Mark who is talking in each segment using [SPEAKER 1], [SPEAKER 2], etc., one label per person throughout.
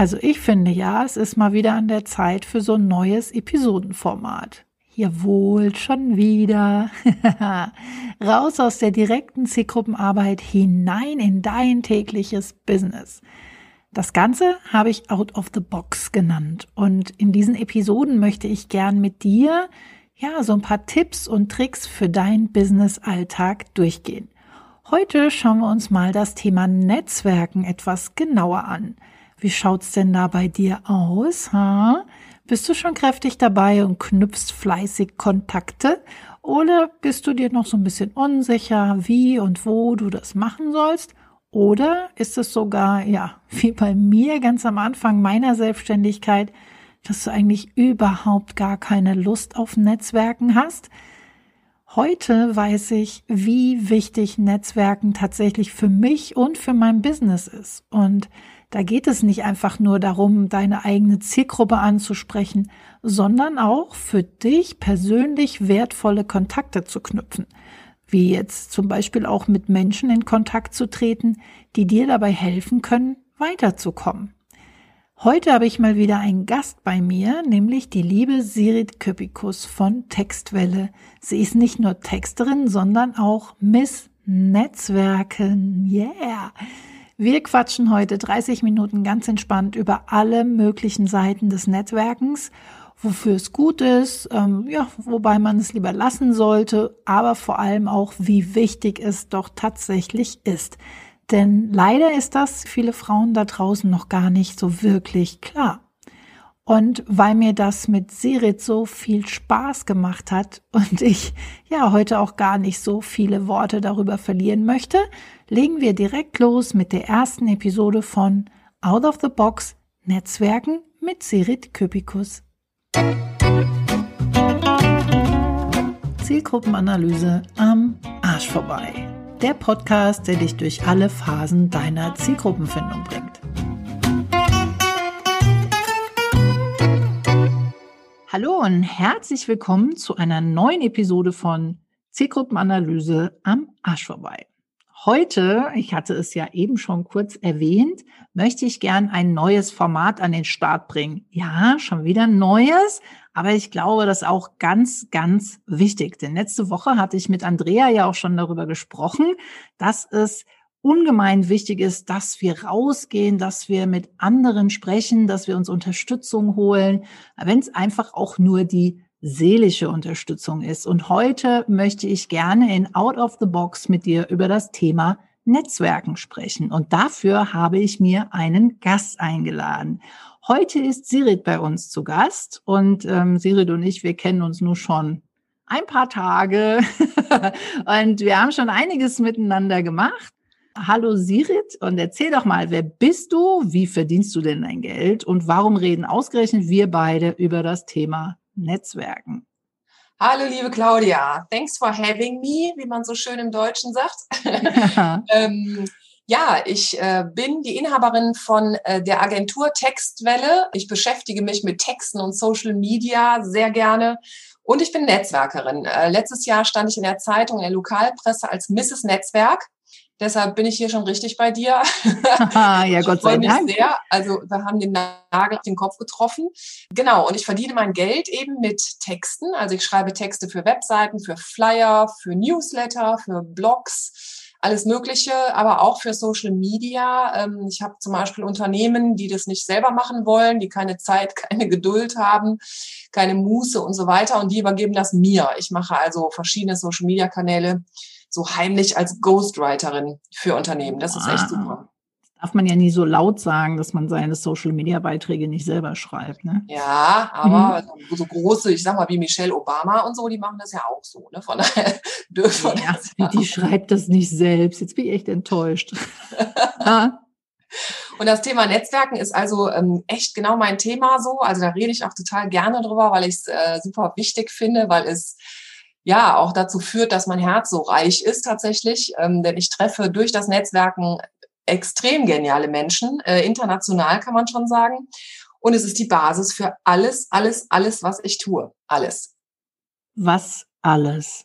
[SPEAKER 1] Also ich finde ja, es ist mal wieder an der Zeit für so ein neues Episodenformat. Jawohl, schon wieder. Raus aus der direkten Zielgruppenarbeit hinein in dein tägliches Business. Das Ganze habe ich Out of the Box genannt. Und in diesen Episoden möchte ich gern mit dir ja so ein paar Tipps und Tricks für deinen Business-Alltag durchgehen. Heute schauen wir uns mal das Thema Netzwerken etwas genauer an. Wie schaut's denn da bei dir aus? Ha? Bist du schon kräftig dabei und knüpfst fleißig Kontakte? Oder bist du dir noch so ein bisschen unsicher, wie und wo du das machen sollst? Oder ist es sogar, ja, wie bei mir ganz am Anfang meiner Selbstständigkeit, dass du eigentlich überhaupt gar keine Lust auf Netzwerken hast? Heute weiß ich, wie wichtig Netzwerken tatsächlich für mich und für mein Business ist. Und da geht es nicht einfach nur darum, deine eigene Zielgruppe anzusprechen, sondern auch für dich persönlich wertvolle Kontakte zu knüpfen. Wie jetzt zum Beispiel auch mit Menschen in Kontakt zu treten, die dir dabei helfen können, weiterzukommen. Heute habe ich mal wieder einen Gast bei mir, nämlich die liebe Sirit Köpikus von Textwelle. Sie ist nicht nur Texterin, sondern auch Miss Netzwerken. Yeah! Wir quatschen heute 30 Minuten ganz entspannt über alle möglichen Seiten des Netzwerkens, wofür es gut ist, ähm, ja, wobei man es lieber lassen sollte, aber vor allem auch, wie wichtig es doch tatsächlich ist. Denn leider ist das viele Frauen da draußen noch gar nicht so wirklich klar. Und weil mir das mit Sirit so viel Spaß gemacht hat und ich ja heute auch gar nicht so viele Worte darüber verlieren möchte, legen wir direkt los mit der ersten Episode von Out of the Box Netzwerken mit Sirit Köpikus. Zielgruppenanalyse am Arsch vorbei. Der Podcast, der dich durch alle Phasen deiner Zielgruppenfindung bringt. Hallo und herzlich willkommen zu einer neuen Episode von Zielgruppenanalyse am Arsch vorbei. Heute, ich hatte es ja eben schon kurz erwähnt, möchte ich gern ein neues Format an den Start bringen. Ja, schon wieder neues, aber ich glaube, das ist auch ganz, ganz wichtig. Denn letzte Woche hatte ich mit Andrea ja auch schon darüber gesprochen, dass es ungemein wichtig ist, dass wir rausgehen, dass wir mit anderen sprechen, dass wir uns Unterstützung holen, wenn es einfach auch nur die seelische Unterstützung ist. Und heute möchte ich gerne in Out of the Box mit dir über das Thema Netzwerken sprechen. Und dafür habe ich mir einen Gast eingeladen. Heute ist Sirit bei uns zu Gast und ähm, Sirit und ich, wir kennen uns nur schon ein paar Tage und wir haben schon einiges miteinander gemacht. Hallo Sirit und erzähl doch mal, wer bist du, wie verdienst du denn dein Geld und warum reden ausgerechnet wir beide über das Thema Netzwerken?
[SPEAKER 2] Hallo liebe Claudia, thanks for having me, wie man so schön im Deutschen sagt. ähm, ja, ich äh, bin die Inhaberin von äh, der Agentur Textwelle. Ich beschäftige mich mit Texten und Social Media sehr gerne. Und ich bin Netzwerkerin. Äh, letztes Jahr stand ich in der Zeitung, in der Lokalpresse als Mrs. Netzwerk. Deshalb bin ich hier schon richtig bei dir.
[SPEAKER 1] ja, Gott sei Dank.
[SPEAKER 2] Sehr. Also wir haben den Nagel auf den Kopf getroffen. Genau, und ich verdiene mein Geld eben mit Texten. Also ich schreibe Texte für Webseiten, für Flyer, für Newsletter, für Blogs, alles Mögliche, aber auch für Social Media. Ähm, ich habe zum Beispiel Unternehmen, die das nicht selber machen wollen, die keine Zeit, keine Geduld haben, keine Muße und so weiter. Und die übergeben das mir. Ich mache also verschiedene Social Media Kanäle so heimlich als Ghostwriterin für Unternehmen. Das ist echt super.
[SPEAKER 1] Darf man ja nie so laut sagen, dass man seine Social Media Beiträge nicht selber schreibt, ne?
[SPEAKER 2] Ja, aber mhm. so große, ich sag mal, wie Michelle Obama und so, die machen das ja auch so, ne? Von daher
[SPEAKER 1] dürfen ja, ja Die schreibt das nicht selbst. Jetzt bin ich echt enttäuscht.
[SPEAKER 2] Und das Thema Netzwerken ist also ähm, echt genau mein Thema so. Also da rede ich auch total gerne drüber, weil ich es äh, super wichtig finde, weil es ja auch dazu führt, dass mein Herz so reich ist tatsächlich. Ähm, denn ich treffe durch das Netzwerken extrem geniale Menschen, äh, international kann man schon sagen. Und es ist die Basis für alles, alles, alles, was ich tue. Alles.
[SPEAKER 1] Was alles?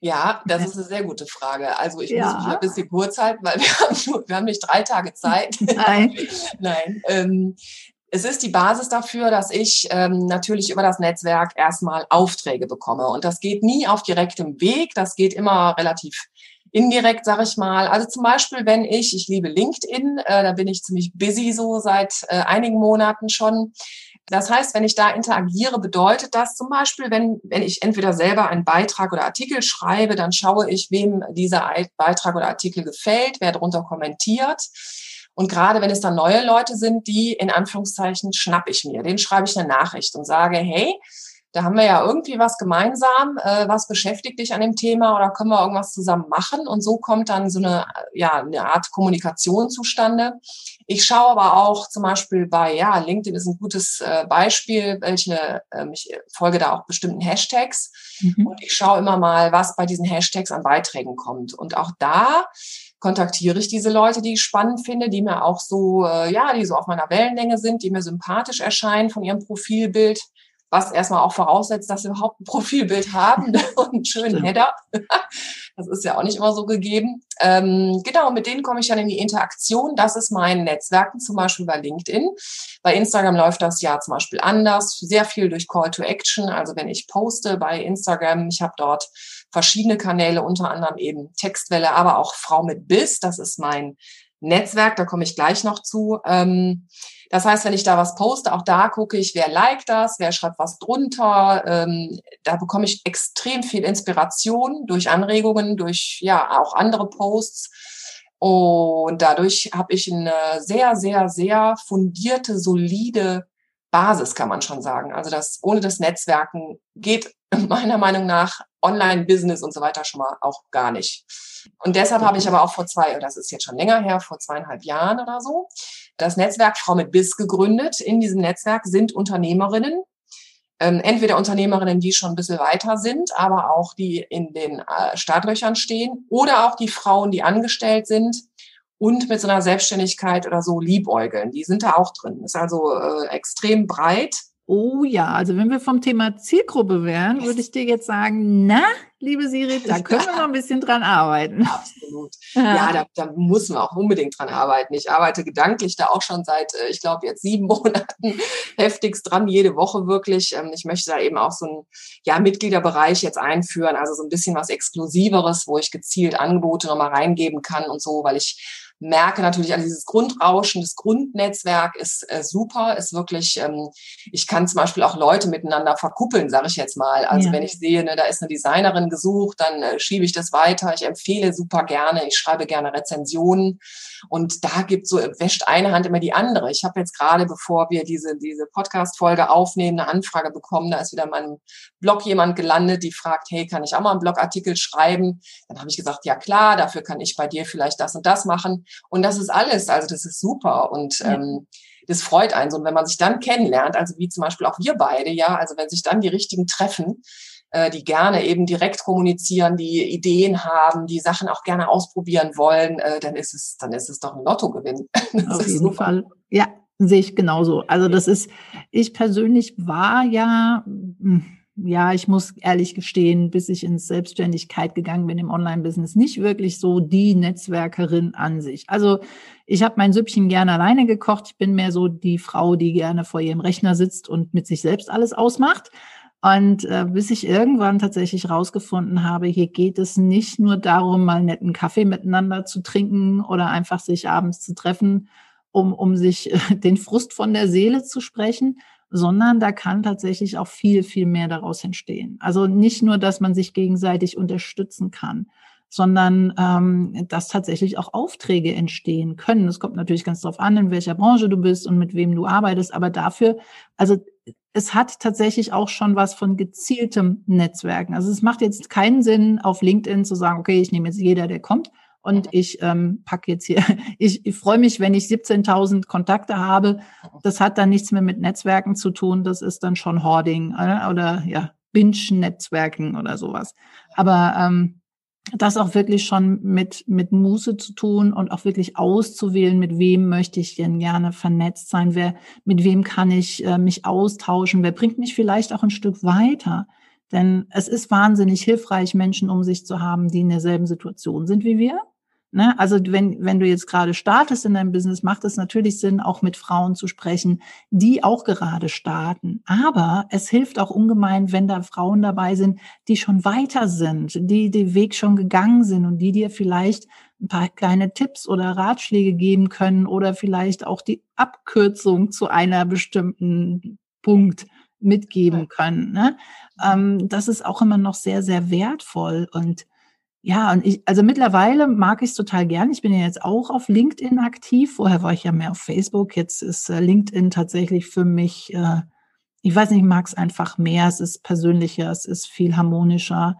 [SPEAKER 2] Ja, das ist eine sehr gute Frage. Also ich ja. muss mich ein bisschen kurz halten, weil wir haben, nur, wir haben nicht drei Tage Zeit.
[SPEAKER 1] Nein.
[SPEAKER 2] Nein. Ähm, es ist die Basis dafür, dass ich ähm, natürlich über das Netzwerk erstmal Aufträge bekomme. Und das geht nie auf direktem Weg. Das geht immer relativ indirekt, sage ich mal. Also zum Beispiel, wenn ich, ich liebe LinkedIn, äh, da bin ich ziemlich busy so seit äh, einigen Monaten schon. Das heißt, wenn ich da interagiere, bedeutet das zum Beispiel, wenn, wenn ich entweder selber einen Beitrag oder Artikel schreibe, dann schaue ich, wem dieser Beitrag oder Artikel gefällt, wer darunter kommentiert. Und gerade wenn es dann neue Leute sind, die in Anführungszeichen schnapp ich mir, den schreibe ich eine Nachricht und sage, hey, da haben wir ja irgendwie was gemeinsam, äh, was beschäftigt dich an dem Thema oder können wir irgendwas zusammen machen? Und so kommt dann so eine, ja, eine Art Kommunikation zustande. Ich schaue aber auch zum Beispiel bei, ja, LinkedIn ist ein gutes äh, Beispiel, welche, äh, ich folge da auch bestimmten Hashtags mhm. und ich schaue immer mal, was bei diesen Hashtags an Beiträgen kommt. Und auch da kontaktiere ich diese Leute, die ich spannend finde, die mir auch so, äh, ja, die so auf meiner Wellenlänge sind, die mir sympathisch erscheinen von ihrem Profilbild was erstmal auch voraussetzt, dass sie überhaupt ein Profilbild haben und einen schönen Header. Das ist ja auch nicht immer so gegeben. Ähm, genau, mit denen komme ich dann in die Interaktion. Das ist mein Netzwerken, zum Beispiel bei LinkedIn. Bei Instagram läuft das ja zum Beispiel anders, sehr viel durch Call to Action. Also wenn ich poste bei Instagram, ich habe dort verschiedene Kanäle, unter anderem eben Textwelle, aber auch Frau mit Biss. Das ist mein Netzwerk, da komme ich gleich noch zu. Ähm, das heißt, wenn ich da was poste, auch da gucke ich, wer liked das, wer schreibt was drunter. Ähm, da bekomme ich extrem viel Inspiration durch Anregungen, durch ja auch andere Posts. Und dadurch habe ich eine sehr, sehr, sehr fundierte, solide Basis, kann man schon sagen. Also das ohne das Netzwerken geht meiner Meinung nach Online-Business und so weiter schon mal auch gar nicht. Und deshalb habe ich aber auch vor zwei, das ist jetzt schon länger her, vor zweieinhalb Jahren oder so, das Netzwerk Frau mit Biss gegründet. In diesem Netzwerk sind Unternehmerinnen, ähm, entweder Unternehmerinnen, die schon ein bisschen weiter sind, aber auch die in den äh, Startlöchern stehen, oder auch die Frauen, die angestellt sind und mit so einer Selbstständigkeit oder so liebäugeln. Die sind da auch drin. Ist also äh, extrem breit.
[SPEAKER 1] Oh ja, also wenn wir vom Thema Zielgruppe wären, würde ich dir jetzt sagen, na, liebe Siri, da können wir noch ein bisschen dran arbeiten.
[SPEAKER 2] Absolut. Ja, da, da müssen wir auch unbedingt dran arbeiten. Ich arbeite gedanklich da auch schon seit, äh, ich glaube, jetzt sieben Monaten heftigst dran, jede Woche wirklich. Ähm, ich möchte da eben auch so einen ja, Mitgliederbereich jetzt einführen, also so ein bisschen was Exklusiveres, wo ich gezielt Angebote nochmal reingeben kann und so, weil ich merke natürlich, also dieses Grundrauschen, das Grundnetzwerk ist äh, super, ist wirklich, ähm, ich kann zum Beispiel auch Leute miteinander verkuppeln, sage ich jetzt mal. Also ja. wenn ich sehe, ne, da ist eine Designerin gesucht, dann äh, schiebe ich das weiter. Ich empfehle super gerne, ich schreibe gerne Rezensionen und da gibt so, wäscht eine Hand immer die andere. Ich habe jetzt gerade, bevor wir diese, diese Podcast-Folge aufnehmen, eine Anfrage bekommen, da ist wieder in meinem Blog jemand gelandet, die fragt, hey, kann ich auch mal einen Blogartikel schreiben? Dann habe ich gesagt, ja klar, dafür kann ich bei dir vielleicht das und das machen. Und das ist alles. Also das ist super. Und ja. ähm, das freut einen so. Und wenn man sich dann kennenlernt, also wie zum Beispiel auch wir beide, ja, also wenn sich dann die richtigen treffen, äh, die gerne eben direkt kommunizieren, die Ideen haben, die Sachen auch gerne ausprobieren wollen, äh, dann ist es, dann ist es doch ein Lottogewinn.
[SPEAKER 1] Das Auf jeden super. Fall. Ja, sehe ich genauso. Also das ist, ich persönlich war ja, hm, ja, ich muss ehrlich gestehen, bis ich ins Selbstständigkeit gegangen bin im Online-Business, nicht wirklich so die Netzwerkerin an sich. Also ich habe mein Süppchen gerne alleine gekocht. Ich bin mehr so die Frau, die gerne vor ihrem Rechner sitzt und mit sich selbst alles ausmacht. Und äh, bis ich irgendwann tatsächlich rausgefunden habe, hier geht es nicht nur darum, mal netten Kaffee miteinander zu trinken oder einfach sich abends zu treffen, um, um sich äh, den Frust von der Seele zu sprechen, sondern da kann tatsächlich auch viel, viel mehr daraus entstehen. Also nicht nur, dass man sich gegenseitig unterstützen kann, sondern ähm, dass tatsächlich auch Aufträge entstehen können. Es kommt natürlich ganz darauf an, in welcher Branche du bist und mit wem du arbeitest, aber dafür, also es hat tatsächlich auch schon was von gezieltem Netzwerken. Also es macht jetzt keinen Sinn, auf LinkedIn zu sagen, okay, ich nehme jetzt jeder, der kommt, und ich ähm, packe jetzt hier, ich, ich freue mich, wenn ich 17.000 Kontakte habe. Das hat dann nichts mehr mit Netzwerken zu tun. Das ist dann schon Hoarding äh, oder ja, Binge-Netzwerken oder sowas. Aber ähm, das auch wirklich schon mit, mit Muße zu tun und auch wirklich auszuwählen, mit wem möchte ich denn gerne vernetzt sein, wer, mit wem kann ich äh, mich austauschen, wer bringt mich vielleicht auch ein Stück weiter. Denn es ist wahnsinnig hilfreich, Menschen um sich zu haben, die in derselben Situation sind wie wir. Ne? Also wenn, wenn du jetzt gerade startest in deinem Business, macht es natürlich Sinn, auch mit Frauen zu sprechen, die auch gerade starten. Aber es hilft auch ungemein, wenn da Frauen dabei sind, die schon weiter sind, die den Weg schon gegangen sind und die dir vielleicht ein paar kleine Tipps oder Ratschläge geben können oder vielleicht auch die Abkürzung zu einer bestimmten Punkt mitgeben können. Ne? Ähm, das ist auch immer noch sehr, sehr wertvoll und ja, und ich, also mittlerweile mag ich es total gern. Ich bin ja jetzt auch auf LinkedIn aktiv. Vorher war ich ja mehr auf Facebook. Jetzt ist äh, LinkedIn tatsächlich für mich, äh, ich weiß nicht, ich mag es einfach mehr. Es ist persönlicher, es ist viel harmonischer.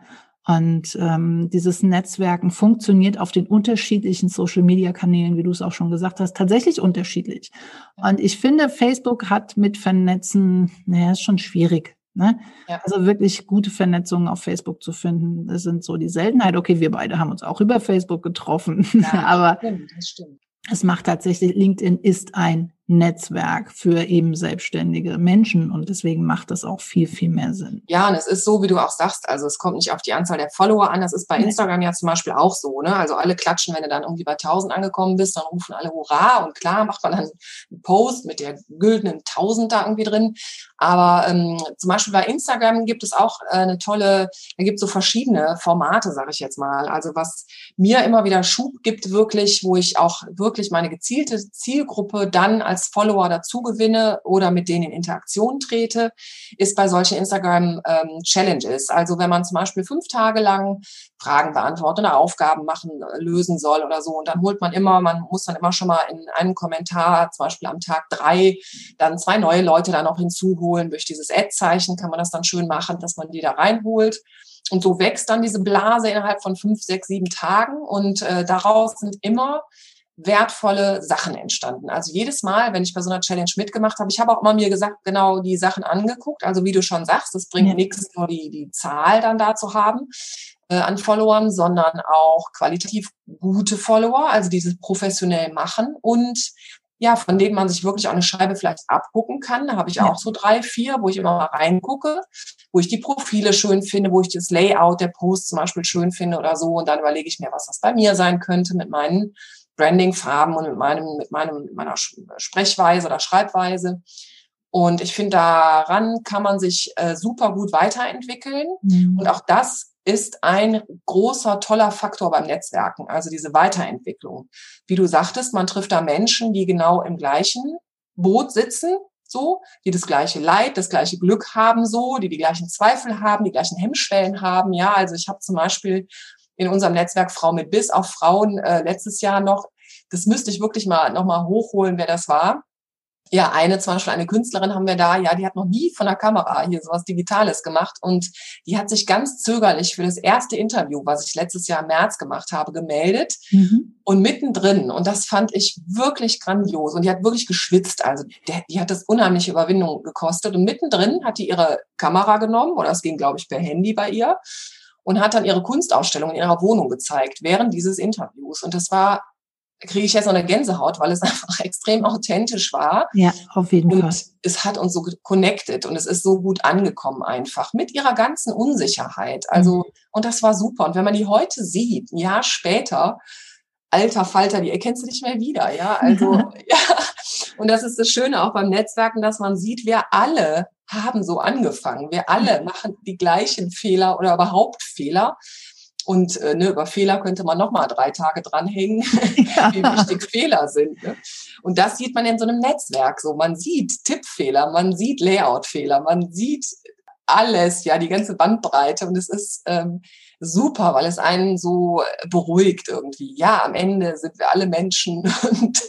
[SPEAKER 1] Und ähm, dieses Netzwerken funktioniert auf den unterschiedlichen Social-Media-Kanälen, wie du es auch schon gesagt hast, tatsächlich unterschiedlich. Und ich finde, Facebook hat mit Vernetzen, naja, ist schon schwierig. Ne? Ja. Also wirklich gute Vernetzungen auf Facebook zu finden, das sind so die Seltenheit. Okay, wir beide haben uns auch über Facebook getroffen, ja, aber stimmt, das stimmt. es macht tatsächlich, LinkedIn ist ein Netzwerk für eben selbstständige Menschen und deswegen macht das auch viel, viel mehr Sinn.
[SPEAKER 2] Ja, und es ist so, wie du auch sagst, also es kommt nicht auf die Anzahl der Follower an, das ist bei Instagram ja zum Beispiel auch so, ne? Also alle klatschen, wenn du dann irgendwie bei 1000 angekommen bist, dann rufen alle Hurra und klar macht man dann einen Post mit der güldenen 1000 da irgendwie drin, aber ähm, zum Beispiel bei Instagram gibt es auch äh, eine tolle, da gibt es so verschiedene Formate, sage ich jetzt mal, also was mir immer wieder Schub gibt wirklich, wo ich auch wirklich meine gezielte Zielgruppe dann als Follower dazu gewinne oder mit denen in Interaktion trete, ist bei solchen Instagram-Challenges. Ähm, also wenn man zum Beispiel fünf Tage lang Fragen beantworten oder Aufgaben machen, lösen soll oder so. Und dann holt man immer, man muss dann immer schon mal in einem Kommentar, zum Beispiel am Tag drei, dann zwei neue Leute dann noch hinzuholen. Durch dieses Ad-Zeichen kann man das dann schön machen, dass man die da reinholt. Und so wächst dann diese Blase innerhalb von fünf, sechs, sieben Tagen. Und äh, daraus sind immer wertvolle Sachen entstanden. Also jedes Mal, wenn ich bei so einer Challenge mitgemacht habe, ich habe auch immer mir gesagt, genau die Sachen angeguckt. Also wie du schon sagst, es bringt ja. nichts, nur die, die Zahl dann da zu haben äh, an Followern, sondern auch qualitativ gute Follower, also dieses professionell machen und ja, von denen man sich wirklich auch eine Scheibe vielleicht abgucken kann. Da habe ich auch so drei, vier, wo ich immer mal reingucke, wo ich die Profile schön finde, wo ich das Layout der Post zum Beispiel schön finde oder so. Und dann überlege ich mir, was das bei mir sein könnte mit meinen Branding-Farben und mit meinem, mit meinem, mit meiner Sprechweise oder Schreibweise. Und ich finde, daran kann man sich äh, super gut weiterentwickeln. Mhm. Und auch das ist ein großer, toller Faktor beim Netzwerken, also diese Weiterentwicklung. Wie du sagtest, man trifft da Menschen, die genau im gleichen Boot sitzen, so, die das gleiche Leid, das gleiche Glück haben, so, die die gleichen Zweifel haben, die gleichen Hemmschwellen haben. Ja, also ich habe zum Beispiel in unserem Netzwerk Frau mit Biss auf Frauen äh, letztes Jahr noch. Das müsste ich wirklich mal nochmal hochholen, wer das war. Ja, eine, zum Beispiel eine Künstlerin haben wir da, ja, die hat noch nie von der Kamera hier sowas Digitales gemacht und die hat sich ganz zögerlich für das erste Interview, was ich letztes Jahr im März gemacht habe, gemeldet mhm. und mittendrin, und das fand ich wirklich grandios und die hat wirklich geschwitzt, also der, die hat das unheimliche Überwindung gekostet und mittendrin hat die ihre Kamera genommen oder es ging, glaube ich, per Handy bei ihr und hat dann ihre Kunstausstellung in ihrer Wohnung gezeigt während dieses Interviews. Und das war, kriege ich jetzt noch eine Gänsehaut, weil es einfach extrem authentisch war.
[SPEAKER 1] Ja, auf jeden
[SPEAKER 2] und
[SPEAKER 1] Fall.
[SPEAKER 2] Es hat uns so connected und es ist so gut angekommen einfach mit ihrer ganzen Unsicherheit. Also, mhm. und das war super. Und wenn man die heute sieht, ein Jahr später, alter Falter, die erkennst du nicht mehr wieder, ja. Also, ja. Und das ist das Schöne auch beim Netzwerken, dass man sieht, wir alle haben so angefangen. Wir alle machen die gleichen Fehler oder überhaupt Fehler. Und äh, ne, über Fehler könnte man noch mal drei Tage dranhängen, ja. wie wichtig Fehler sind. Ne? Und das sieht man in so einem Netzwerk so. Man sieht Tippfehler, man sieht Layoutfehler, man sieht alles, ja, die ganze Bandbreite. Und es ist ähm, super, weil es einen so beruhigt irgendwie. Ja, am Ende sind wir alle Menschen und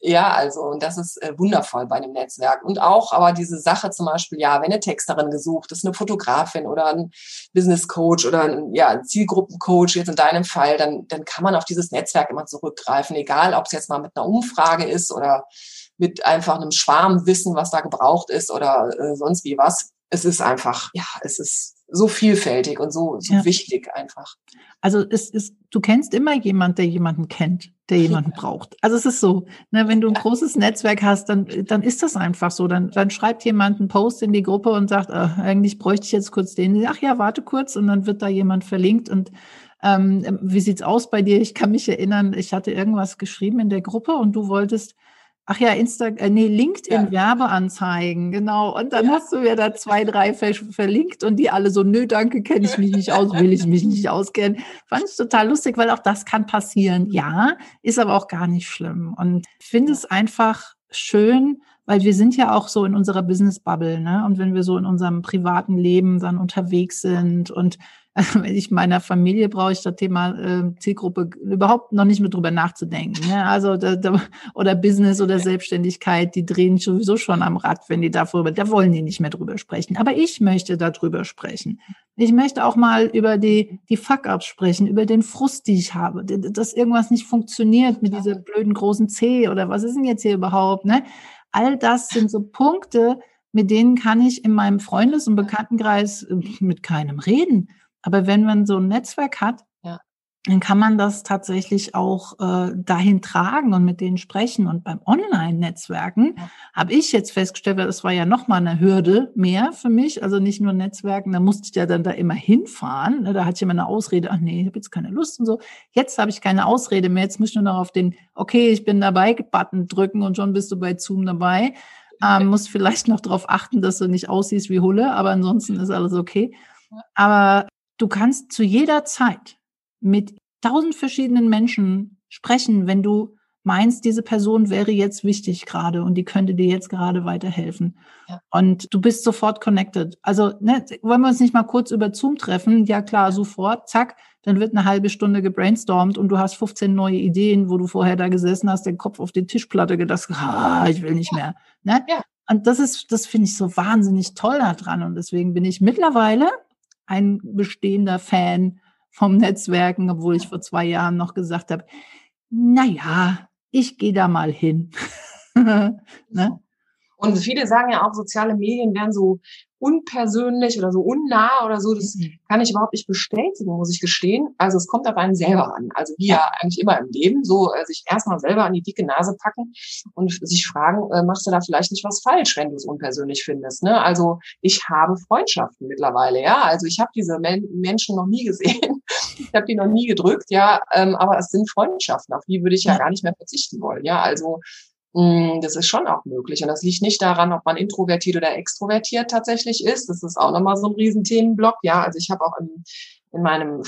[SPEAKER 2] ja, also und das ist äh, wundervoll bei einem Netzwerk. Und auch aber diese Sache zum Beispiel, ja, wenn eine Texterin gesucht ist, eine Fotografin oder ein Business Coach oder ein ja, Zielgruppencoach jetzt in deinem Fall, dann, dann kann man auf dieses Netzwerk immer zurückgreifen, egal ob es jetzt mal mit einer Umfrage ist oder mit einfach einem Schwarmwissen, was da gebraucht ist oder äh, sonst wie was. Es ist einfach, ja, es ist so vielfältig und so, so ja. wichtig einfach.
[SPEAKER 1] Also es ist, du kennst immer jemand, der jemanden kennt, der jemanden ja. braucht. Also es ist so, ne, wenn du ein großes Netzwerk hast, dann, dann ist das einfach so. Dann, dann schreibt jemand einen Post in die Gruppe und sagt, äh, eigentlich bräuchte ich jetzt kurz den. Ach ja, warte kurz und dann wird da jemand verlinkt und ähm, wie sieht's aus bei dir? Ich kann mich erinnern, ich hatte irgendwas geschrieben in der Gruppe und du wolltest Ach ja, Insta, äh, nee, LinkedIn ja. Werbeanzeigen, genau. Und dann ja. hast du mir da zwei, drei ver verlinkt und die alle so, nö, danke, kenne ich mich nicht aus, will ich mich nicht auskennen. Fand ich total lustig, weil auch das kann passieren. Ja, ist aber auch gar nicht schlimm. Und finde es einfach schön, weil wir sind ja auch so in unserer Business Bubble, ne? Und wenn wir so in unserem privaten Leben dann unterwegs sind und wenn ich meiner Familie brauche ich das Thema äh, Zielgruppe überhaupt noch nicht mehr drüber nachzudenken. Ne? Also da, da, oder Business oder Selbstständigkeit, die drehen sowieso schon am Rad, wenn die darüber, da wollen die nicht mehr drüber sprechen. Aber ich möchte darüber sprechen. Ich möchte auch mal über die, die Fuck-Ups sprechen, über den Frust, die ich habe, dass irgendwas nicht funktioniert mit dieser blöden großen C oder was ist denn jetzt hier überhaupt, ne? All das sind so Punkte, mit denen kann ich in meinem Freundes- und Bekanntenkreis äh, mit keinem reden. Aber wenn man so ein Netzwerk hat, ja. dann kann man das tatsächlich auch äh, dahin tragen und mit denen sprechen. Und beim Online-Netzwerken ja. habe ich jetzt festgestellt, weil das war ja nochmal eine Hürde mehr für mich, also nicht nur Netzwerken, da musste ich ja dann da immer hinfahren. Ne? Da hatte ich immer eine Ausrede, ach nee, ich habe jetzt keine Lust und so. Jetzt habe ich keine Ausrede mehr, jetzt muss ich nur noch auf den, okay, ich bin dabei, Button drücken und schon bist du bei Zoom dabei. Ähm, muss vielleicht noch darauf achten, dass du nicht aussiehst wie Hulle, aber ansonsten ist alles okay. Aber Du kannst zu jeder Zeit mit tausend verschiedenen Menschen sprechen, wenn du meinst, diese Person wäre jetzt wichtig gerade und die könnte dir jetzt gerade weiterhelfen. Ja. Und du bist sofort connected. Also ne, wollen wir uns nicht mal kurz über Zoom treffen? Ja klar, sofort, zack, dann wird eine halbe Stunde gebrainstormt und du hast 15 neue Ideen, wo du vorher da gesessen hast, den Kopf auf die Tischplatte gedacht, ah, ich will nicht mehr. Ne? Ja. Und das ist, das finde ich so wahnsinnig toll daran. Und deswegen bin ich mittlerweile ein bestehender Fan vom Netzwerken, obwohl ich vor zwei Jahren noch gesagt habe, na ja, ich gehe da mal hin.
[SPEAKER 2] ne? Und viele sagen ja auch, soziale Medien wären so unpersönlich oder so unnah oder so. Das mhm. kann ich überhaupt nicht bestätigen, muss ich gestehen. Also es kommt auf einen selber an. Also wie ja eigentlich immer im Leben, so äh, sich erstmal selber an die dicke Nase packen und sich fragen, äh, machst du da vielleicht nicht was falsch, wenn du es unpersönlich findest. Ne? Also ich habe Freundschaften mittlerweile, ja. Also ich habe diese Men Menschen noch nie gesehen. ich habe die noch nie gedrückt, ja. Ähm, aber es sind Freundschaften, auf die würde ich ja, gar nicht mehr verzichten wollen. Ja, also das ist schon auch möglich. Und das liegt nicht daran, ob man introvertiert oder extrovertiert tatsächlich ist. Das ist auch nochmal so ein Riesenthemenblock. Ja, also ich habe auch in, in meinem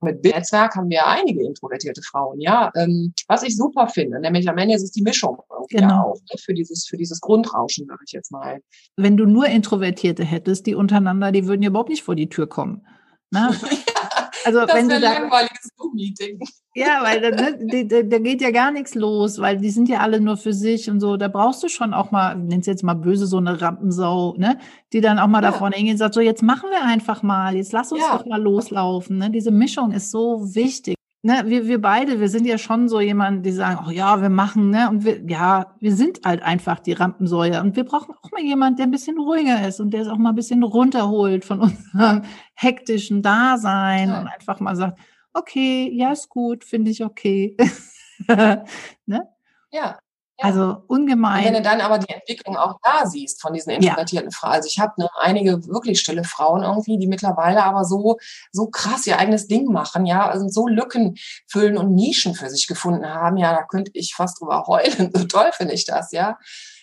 [SPEAKER 2] mit Netzwerk haben wir einige introvertierte Frauen, ja, ähm, was ich super finde, nämlich am Ende ist es die Mischung genau. auch ne, für dieses für dieses Grundrauschen, sage ich jetzt mal.
[SPEAKER 1] Wenn du nur Introvertierte hättest, die untereinander, die würden ja überhaupt nicht vor die Tür kommen. Ne?
[SPEAKER 2] Also das wenn du da, langweiliges Zoom-Meeting.
[SPEAKER 1] Ja, weil da, ne, da, da, geht ja gar nichts los, weil die sind ja alle nur für sich und so. Da brauchst du schon auch mal, nenn's jetzt mal böse, so eine Rampensau, ne, die dann auch mal ja. da vorne hingehen und sagt, so jetzt machen wir einfach mal, jetzt lass uns ja. doch mal loslaufen. Ne? Diese Mischung ist so wichtig ne, wir, wir beide, wir sind ja schon so jemand, die sagen, oh ja, wir machen, ne, und wir, ja, wir sind halt einfach die Rampensäue und wir brauchen auch mal jemand, der ein bisschen ruhiger ist und der es auch mal ein bisschen runterholt von unserem hektischen Dasein ja. und einfach mal sagt, okay, ja, ist gut, finde ich okay.
[SPEAKER 2] ne? Ja,
[SPEAKER 1] also ungemein. Und
[SPEAKER 2] wenn du dann aber die Entwicklung auch da siehst von diesen introvertierten ja. Frauen. Also ich habe ne, einige wirklich stille Frauen irgendwie, die mittlerweile aber so, so krass ihr eigenes Ding machen, ja, also so Lücken füllen und Nischen für sich gefunden haben. Ja, da könnte ich fast drüber heulen. So toll finde ich das, ja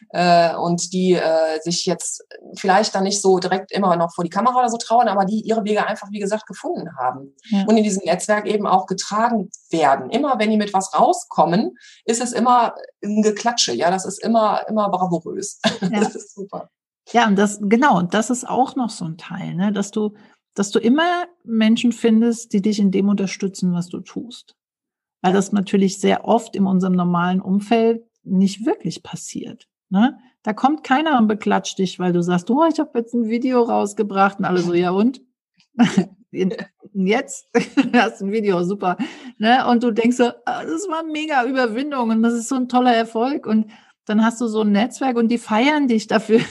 [SPEAKER 2] äh, und die äh, sich jetzt vielleicht dann nicht so direkt immer noch vor die Kamera oder so trauen, aber die ihre Wege einfach, wie gesagt, gefunden haben ja. und in diesem Netzwerk eben auch getragen werden. Immer wenn die mit was rauskommen, ist es immer ein Geklatsche. Ja, das ist immer, immer bravourös. Ja. Das ist super.
[SPEAKER 1] Ja, und das, genau, und das ist auch noch so ein Teil, ne, dass du, dass du immer Menschen findest, die dich in dem unterstützen, was du tust. Weil das natürlich sehr oft in unserem normalen Umfeld nicht wirklich passiert. Ne? Da kommt keiner und beklatscht dich, weil du sagst, oh, ich habe jetzt ein Video rausgebracht und alle so, ja und? jetzt hast du ein Video, super. Ne? Und du denkst so, ah, das war mega Überwindung und das ist so ein toller Erfolg. Und dann hast du so ein Netzwerk und die feiern dich dafür.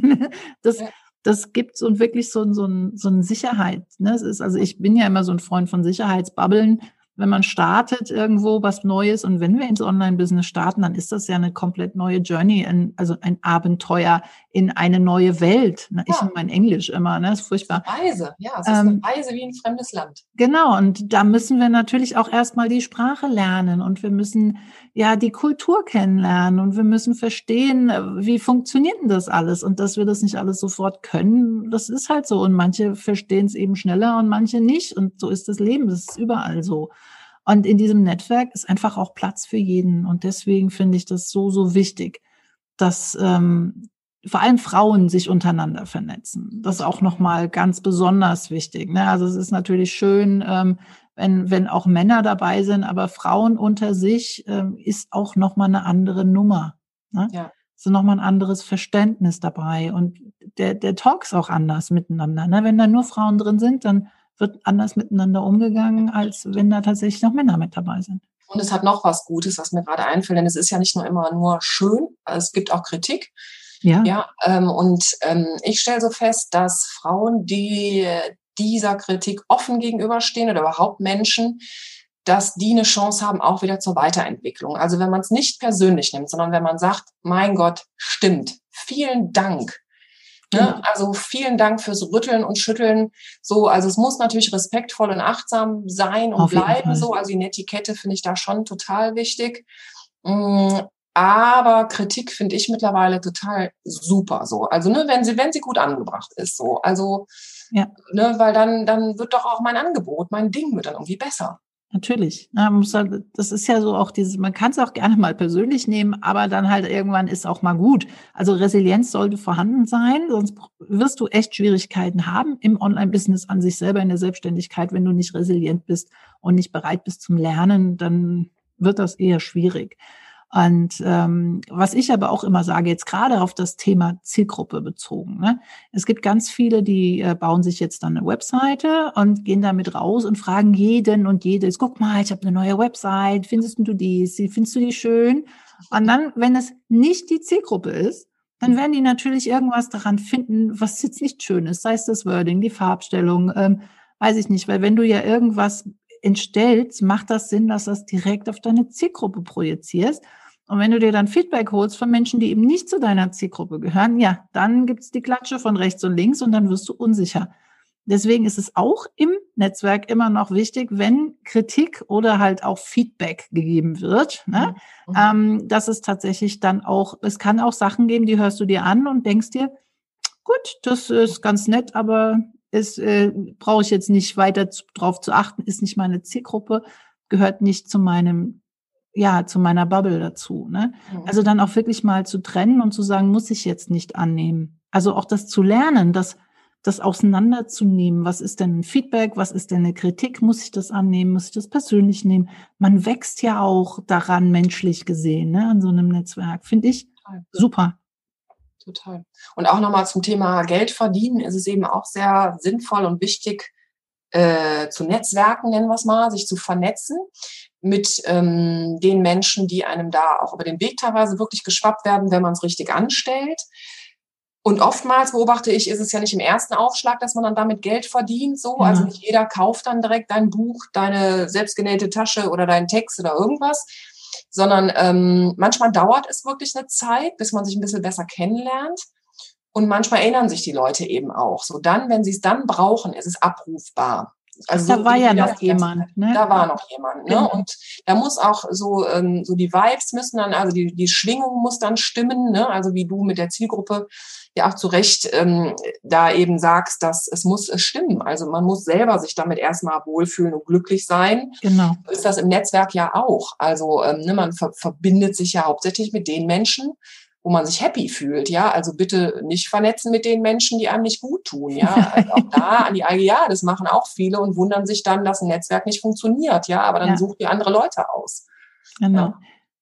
[SPEAKER 1] das, das gibt so wirklich so, so, so eine Sicherheit. Ne? Es ist, also ich bin ja immer so ein Freund von Sicherheitsbubbeln wenn man startet irgendwo was Neues und wenn wir ins Online-Business starten, dann ist das ja eine komplett neue Journey, ein, also ein Abenteuer in eine neue Welt. Ne? Ich ja. mein Englisch immer, ne? Das ist furchtbar.
[SPEAKER 2] Reise, ja, es ist ähm, eine Reise wie ein fremdes Land.
[SPEAKER 1] Genau, und da müssen wir natürlich auch erstmal die Sprache lernen und wir müssen ja die Kultur kennenlernen und wir müssen verstehen, wie funktioniert denn das alles und dass wir das nicht alles sofort können, das ist halt so und manche verstehen es eben schneller und manche nicht und so ist das Leben, das ist überall so. Und in diesem Netzwerk ist einfach auch Platz für jeden. Und deswegen finde ich das so, so wichtig, dass ähm, vor allem Frauen sich untereinander vernetzen. Das ist auch nochmal ganz besonders wichtig. Ne? Also es ist natürlich schön, ähm, wenn, wenn auch Männer dabei sind, aber Frauen unter sich ähm, ist auch nochmal eine andere Nummer. Ne? Ja. Es ist nochmal ein anderes Verständnis dabei. Und der, der Talk ist auch anders miteinander. Ne? Wenn da nur Frauen drin sind, dann wird anders miteinander umgegangen, als wenn da tatsächlich noch Männer mit dabei sind.
[SPEAKER 2] Und es hat noch was Gutes, was mir gerade einfällt, denn es ist ja nicht nur immer nur schön, es gibt auch Kritik. Ja. ja ähm, und ähm, ich stelle so fest, dass Frauen, die dieser Kritik offen gegenüberstehen oder überhaupt Menschen, dass die eine Chance haben, auch wieder zur Weiterentwicklung. Also wenn man es nicht persönlich nimmt, sondern wenn man sagt, mein Gott, stimmt, vielen Dank, Ne? Genau. Also vielen Dank fürs Rütteln und Schütteln. So, also es muss natürlich respektvoll und achtsam sein und Auf bleiben. So, also die Netiquette finde ich da schon total wichtig. Mm, aber Kritik finde ich mittlerweile total super. So, also ne, wenn sie wenn sie gut angebracht ist. So, also ja. ne, weil dann dann wird doch auch mein Angebot, mein Ding wird dann irgendwie besser.
[SPEAKER 1] Natürlich. Halt, das ist ja so auch dieses, man kann es auch gerne mal persönlich nehmen, aber dann halt irgendwann ist auch mal gut. Also Resilienz sollte vorhanden sein, sonst wirst du echt Schwierigkeiten haben im Online-Business an sich selber in der Selbstständigkeit. Wenn du nicht resilient bist und nicht bereit bist zum Lernen, dann wird das eher schwierig. Und ähm, was ich aber auch immer sage, jetzt gerade auf das Thema Zielgruppe bezogen. Ne? Es gibt ganz viele, die äh, bauen sich jetzt dann eine Webseite und gehen damit raus und fragen jeden und jedes, guck mal, ich habe eine neue Website, findest du die? Findest du die schön? Und dann, wenn es nicht die Zielgruppe ist, dann werden die natürlich irgendwas daran finden, was jetzt nicht schön ist, sei es das Wording, die Farbstellung, ähm, weiß ich nicht, weil wenn du ja irgendwas entstellst, macht das Sinn, dass das direkt auf deine Zielgruppe projizierst. Und wenn du dir dann Feedback holst von Menschen, die eben nicht zu deiner Zielgruppe gehören, ja, dann gibt's die Klatsche von rechts und links und dann wirst du unsicher. Deswegen ist es auch im Netzwerk immer noch wichtig, wenn Kritik oder halt auch Feedback gegeben wird, ne? Mhm. Ähm, dass es tatsächlich dann auch, es kann auch Sachen geben, die hörst du dir an und denkst dir, gut, das ist ganz nett, aber ist, äh, brauche ich jetzt nicht weiter zu, drauf zu achten, ist nicht meine Zielgruppe, gehört nicht zu meinem, ja, zu meiner Bubble dazu. Ne? Mhm. Also dann auch wirklich mal zu trennen und zu sagen, muss ich jetzt nicht annehmen. Also auch das zu lernen, das, das auseinanderzunehmen. Was ist denn ein Feedback? Was ist denn eine Kritik? Muss ich das annehmen? Muss ich das persönlich nehmen? Man wächst ja auch daran, menschlich gesehen, ne, an so einem Netzwerk. Finde ich super
[SPEAKER 2] total. Und auch nochmal zum Thema Geld verdienen ist es eben auch sehr sinnvoll und wichtig, äh, zu Netzwerken, nennen wir es mal, sich zu vernetzen mit ähm, den Menschen, die einem da auch über den Weg teilweise wirklich geschwappt werden, wenn man es richtig anstellt. Und oftmals beobachte ich, ist es ja nicht im ersten Aufschlag, dass man dann damit Geld verdient. So, ja. also nicht jeder kauft dann direkt dein Buch, deine selbstgenähte Tasche oder deinen Text oder irgendwas, sondern ähm, manchmal dauert es wirklich eine Zeit, bis man sich ein bisschen besser kennenlernt. Und manchmal erinnern sich die Leute eben auch. So dann, wenn sie es dann brauchen, ist es abrufbar.
[SPEAKER 1] Also da war ja noch jemand,
[SPEAKER 2] ne? Da war noch jemand, ne? Genau. Und da muss auch so, ähm, so die Vibes müssen dann, also die, die Schwingung muss dann stimmen, ne? Also wie du mit der Zielgruppe ja auch zu Recht ähm, da eben sagst, dass es muss stimmen. Also man muss selber sich damit erstmal wohlfühlen und glücklich sein.
[SPEAKER 1] Genau.
[SPEAKER 2] Ist das im Netzwerk ja auch. Also ähm, ne, man ver verbindet sich ja hauptsächlich mit den Menschen, wo man sich happy fühlt, ja. Also bitte nicht vernetzen mit den Menschen, die einem nicht gut tun, ja. Also auch da an die ja, das machen auch viele und wundern sich dann, dass ein Netzwerk nicht funktioniert, ja. Aber dann ja. sucht ihr andere Leute aus.
[SPEAKER 1] Genau. Ja.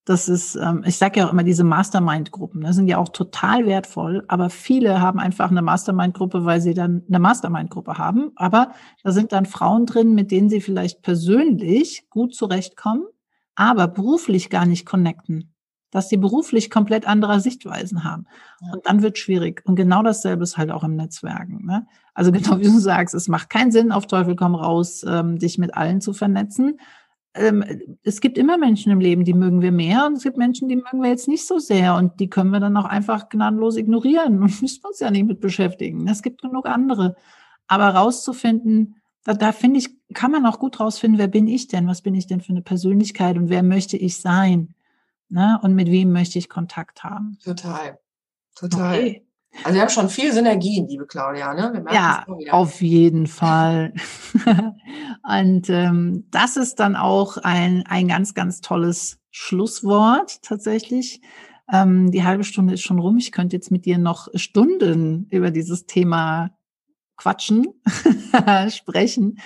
[SPEAKER 1] Das ist, ähm, ich sage ja auch immer, diese Mastermind-Gruppen, das sind ja auch total wertvoll, aber viele haben einfach eine Mastermind-Gruppe, weil sie dann eine Mastermind-Gruppe haben. Aber da sind dann Frauen drin, mit denen sie vielleicht persönlich gut zurechtkommen, aber beruflich gar nicht connecten. dass sie beruflich komplett andere Sichtweisen haben. Und dann wird schwierig. Und genau dasselbe ist halt auch im Netzwerken. Ne? Also genau wie du sagst, es macht keinen Sinn, auf Teufel komm raus, ähm, dich mit allen zu vernetzen. Ähm, es gibt immer Menschen im Leben, die mögen wir mehr und es gibt Menschen, die mögen wir jetzt nicht so sehr und die können wir dann auch einfach gnadenlos ignorieren und müssen uns ja nicht mit beschäftigen. Es gibt genug andere. Aber rauszufinden, da, da finde ich, kann man auch gut rausfinden, wer bin ich denn? Was bin ich denn für eine Persönlichkeit und wer möchte ich sein? Ne? Und mit wem möchte ich Kontakt haben?
[SPEAKER 2] Total. Total. Okay. Also wir haben schon viel Synergien, liebe Claudia. Ne?
[SPEAKER 1] ja, auf jeden Fall. und ähm, das ist dann auch ein, ein ganz, ganz tolles Schlusswort tatsächlich. Ähm, die halbe Stunde ist schon rum. Ich könnte jetzt mit dir noch Stunden über dieses Thema quatschen, sprechen.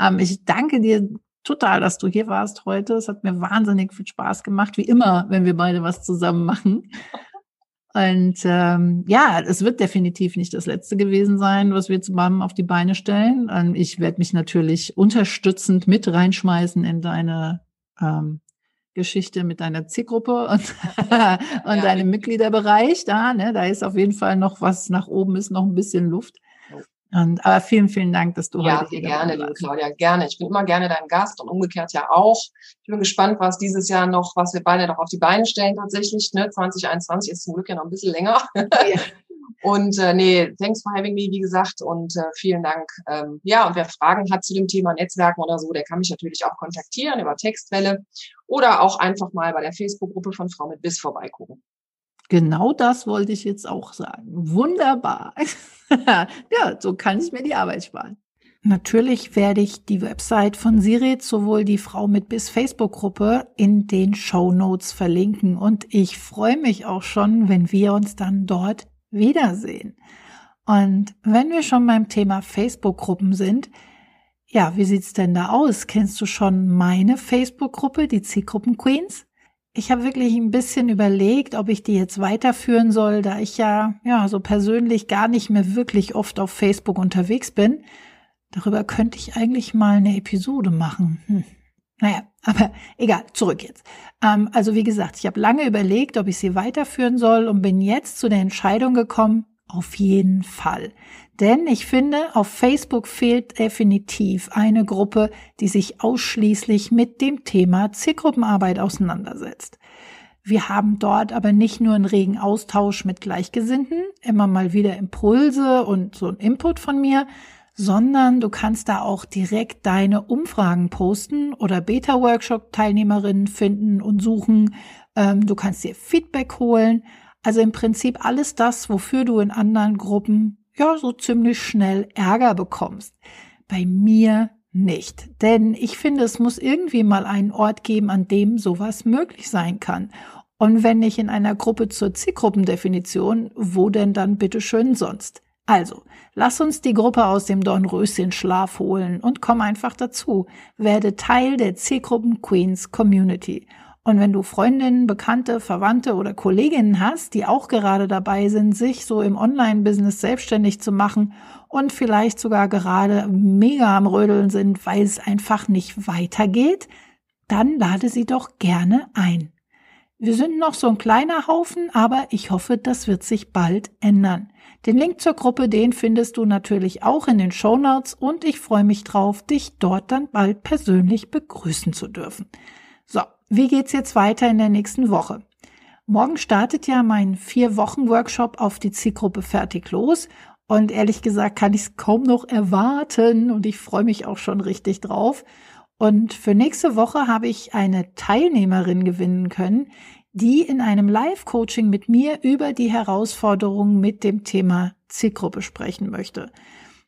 [SPEAKER 1] Ähm, ich danke dir total, dass du hier warst heute. Es hat mir wahnsinnig viel Spaß gemacht, wie immer, wenn wir beide was zusammen machen. Und ähm, ja, es wird definitiv nicht das letzte gewesen sein, was wir zusammen auf die Beine stellen. Und ich werde mich natürlich unterstützend mit reinschmeißen in deine ähm, Geschichte mit deiner Zielgruppe und, und ja, deinem Mitgliederbereich da. Ne? Da ist auf jeden Fall noch was nach oben, ist noch ein bisschen Luft. Und, aber vielen, vielen Dank, dass du
[SPEAKER 2] ja,
[SPEAKER 1] heute
[SPEAKER 2] hier gerne, liebe Claudia, gerne. Ich bin immer gerne dein Gast und umgekehrt ja auch. Ich bin gespannt, was dieses Jahr noch, was wir beide noch auf die Beine stellen tatsächlich. Ne? 2021 ist zum Glück ja noch ein bisschen länger. Ja. Und äh, nee, thanks for having me, wie gesagt, und äh, vielen Dank. Ähm, ja, und wer Fragen hat zu dem Thema Netzwerken oder so, der kann mich natürlich auch kontaktieren über Textwelle oder auch einfach mal bei der Facebook-Gruppe von Frau mit Biss vorbeigucken.
[SPEAKER 1] Genau das wollte ich jetzt auch sagen. Wunderbar. ja, so kann ich mir die Arbeit sparen. Natürlich werde ich die Website von Sirit, sowohl die Frau mit bis Facebook-Gruppe, in den Show Notes verlinken. Und ich freue mich auch schon, wenn wir uns dann dort wiedersehen. Und wenn wir schon beim Thema Facebook-Gruppen sind, ja, wie sieht's denn da aus? Kennst du schon meine Facebook-Gruppe, die Zielgruppen Queens? Ich habe wirklich ein bisschen überlegt, ob ich die jetzt weiterführen soll, da ich ja, ja, so persönlich gar nicht mehr wirklich oft auf Facebook unterwegs bin. Darüber könnte ich eigentlich mal eine Episode machen. Hm. Naja, aber egal, zurück jetzt. Ähm, also wie gesagt, ich habe lange überlegt, ob ich sie weiterführen soll und bin jetzt zu der Entscheidung gekommen, auf jeden Fall. Denn ich finde, auf Facebook fehlt definitiv eine Gruppe, die sich ausschließlich mit dem Thema Zielgruppenarbeit auseinandersetzt. Wir haben dort aber nicht nur einen regen Austausch mit Gleichgesinnten, immer mal wieder Impulse und so ein Input von mir, sondern du kannst da auch direkt deine Umfragen posten oder Beta-Workshop-Teilnehmerinnen finden und suchen. Ähm, du kannst dir Feedback holen. Also im Prinzip alles das, wofür du in anderen Gruppen ja so ziemlich schnell Ärger bekommst. Bei mir nicht. Denn ich finde, es muss irgendwie mal einen Ort geben, an dem sowas möglich sein kann. Und wenn nicht in einer Gruppe zur Zielgruppendefinition, wo denn dann bitteschön sonst? Also, lass uns die Gruppe aus dem Dornröschen Schlaf holen und komm einfach dazu. Werde Teil der Zielgruppen Queens Community. Und wenn du Freundinnen, Bekannte, Verwandte oder Kolleginnen hast, die auch gerade dabei sind, sich so im Online-Business selbstständig zu machen und vielleicht sogar gerade mega am Rödeln sind, weil es einfach nicht weitergeht, dann lade sie doch gerne ein. Wir sind noch so ein kleiner Haufen, aber ich hoffe, das wird sich bald ändern. Den Link zur Gruppe, den findest du natürlich auch in den Show Notes und ich freue mich drauf, dich dort dann bald persönlich begrüßen zu dürfen. So, wie geht's jetzt weiter in der nächsten Woche? Morgen startet ja mein vier Wochen Workshop auf die Zielgruppe fertig los. Und ehrlich gesagt kann ich es kaum noch erwarten und ich freue mich auch schon richtig drauf. Und für nächste Woche habe ich eine Teilnehmerin gewinnen können, die in einem Live-Coaching mit mir über die Herausforderungen mit dem Thema Zielgruppe sprechen möchte.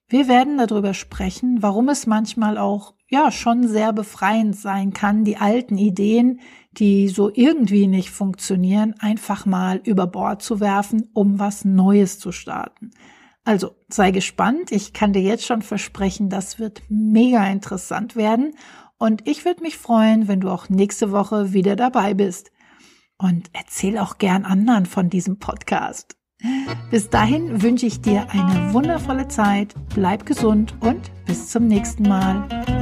[SPEAKER 1] Wir werden darüber sprechen, warum es manchmal auch ja schon sehr befreiend sein kann, die alten Ideen, die so irgendwie nicht funktionieren, einfach mal über Bord zu werfen, um was Neues zu starten. Also sei gespannt. Ich kann dir jetzt schon versprechen, das wird mega interessant werden. Und ich würde mich freuen, wenn du auch nächste Woche wieder dabei bist. Und erzähl auch gern anderen von diesem Podcast. Bis dahin wünsche ich dir eine wundervolle Zeit, bleib gesund und bis zum nächsten Mal.